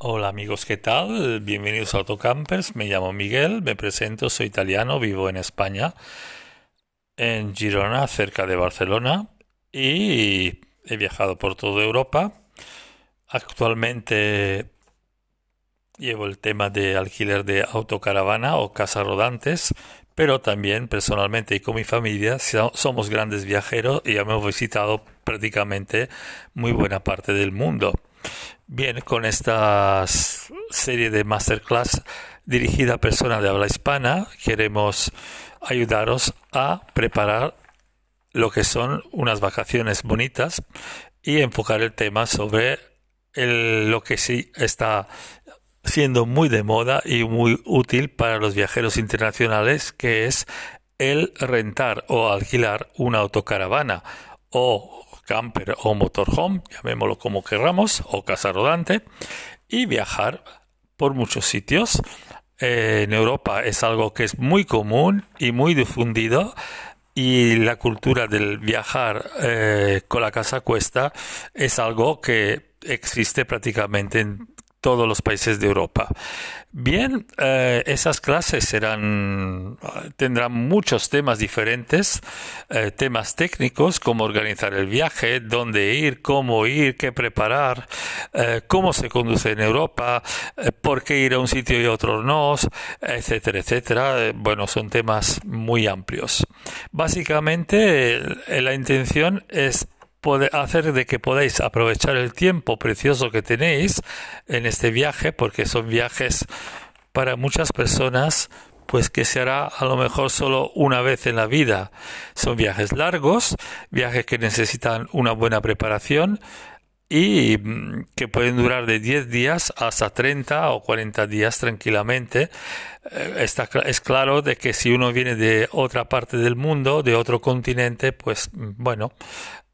Hola amigos, ¿qué tal? Bienvenidos a Autocampers. Me llamo Miguel, me presento, soy italiano, vivo en España, en Girona, cerca de Barcelona, y he viajado por toda Europa. Actualmente llevo el tema de alquiler de autocaravana o casa rodantes, pero también personalmente y con mi familia somos grandes viajeros y hemos visitado prácticamente muy buena parte del mundo. Bien, con esta serie de masterclass dirigida a personas de habla hispana, queremos ayudaros a preparar lo que son unas vacaciones bonitas y enfocar el tema sobre lo que sí está siendo muy de moda y muy útil para los viajeros internacionales, que es el rentar o alquilar una autocaravana o camper o motorhome, llamémoslo como querramos, o casa rodante, y viajar por muchos sitios. En Europa es algo que es muy común y muy difundido y la cultura del viajar eh, con la casa cuesta es algo que existe prácticamente en todos los países de Europa. Bien, eh, esas clases serán, tendrán muchos temas diferentes, eh, temas técnicos como organizar el viaje, dónde ir, cómo ir, qué preparar, eh, cómo se conduce en Europa, por qué ir a un sitio y otro no, etcétera, etcétera. Bueno, son temas muy amplios. Básicamente, la intención es hacer de que podáis aprovechar el tiempo precioso que tenéis en este viaje, porque son viajes para muchas personas, pues que se hará a lo mejor solo una vez en la vida. Son viajes largos, viajes que necesitan una buena preparación y mm, que pueden durar de 10 días hasta 30 o 40 días tranquilamente. Eh, está, es claro de que si uno viene de otra parte del mundo, de otro continente, pues mm, bueno,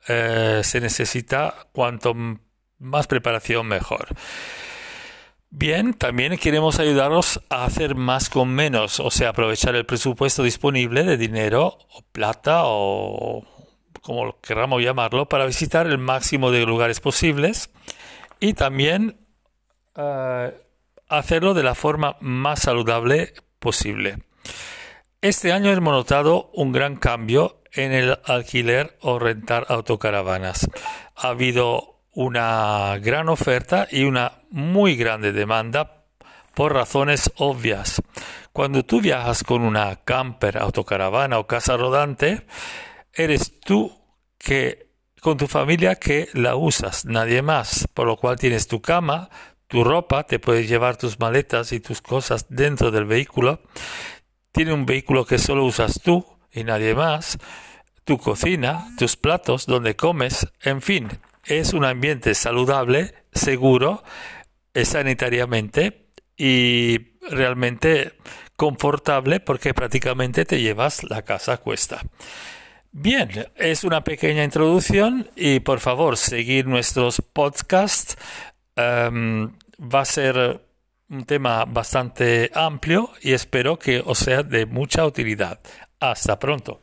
eh, se necesita cuanto más preparación mejor. Bien, también queremos ayudaros a hacer más con menos, o sea, aprovechar el presupuesto disponible de dinero o plata o como queramos llamarlo, para visitar el máximo de lugares posibles y también eh, hacerlo de la forma más saludable posible. Este año hemos notado un gran cambio en el alquiler o rentar autocaravanas. Ha habido una gran oferta y una muy grande demanda por razones obvias. Cuando tú viajas con una camper, autocaravana o casa rodante, eres tú que con tu familia que la usas, nadie más, por lo cual tienes tu cama, tu ropa, te puedes llevar tus maletas y tus cosas dentro del vehículo. Tiene un vehículo que solo usas tú y nadie más tu cocina, tus platos, donde comes, en fin, es un ambiente saludable, seguro, sanitariamente y realmente confortable porque prácticamente te llevas la casa a cuesta. Bien, es una pequeña introducción y por favor seguir nuestros podcasts. Em, va a ser un tema bastante amplio y espero que os sea de mucha utilidad. Hasta pronto.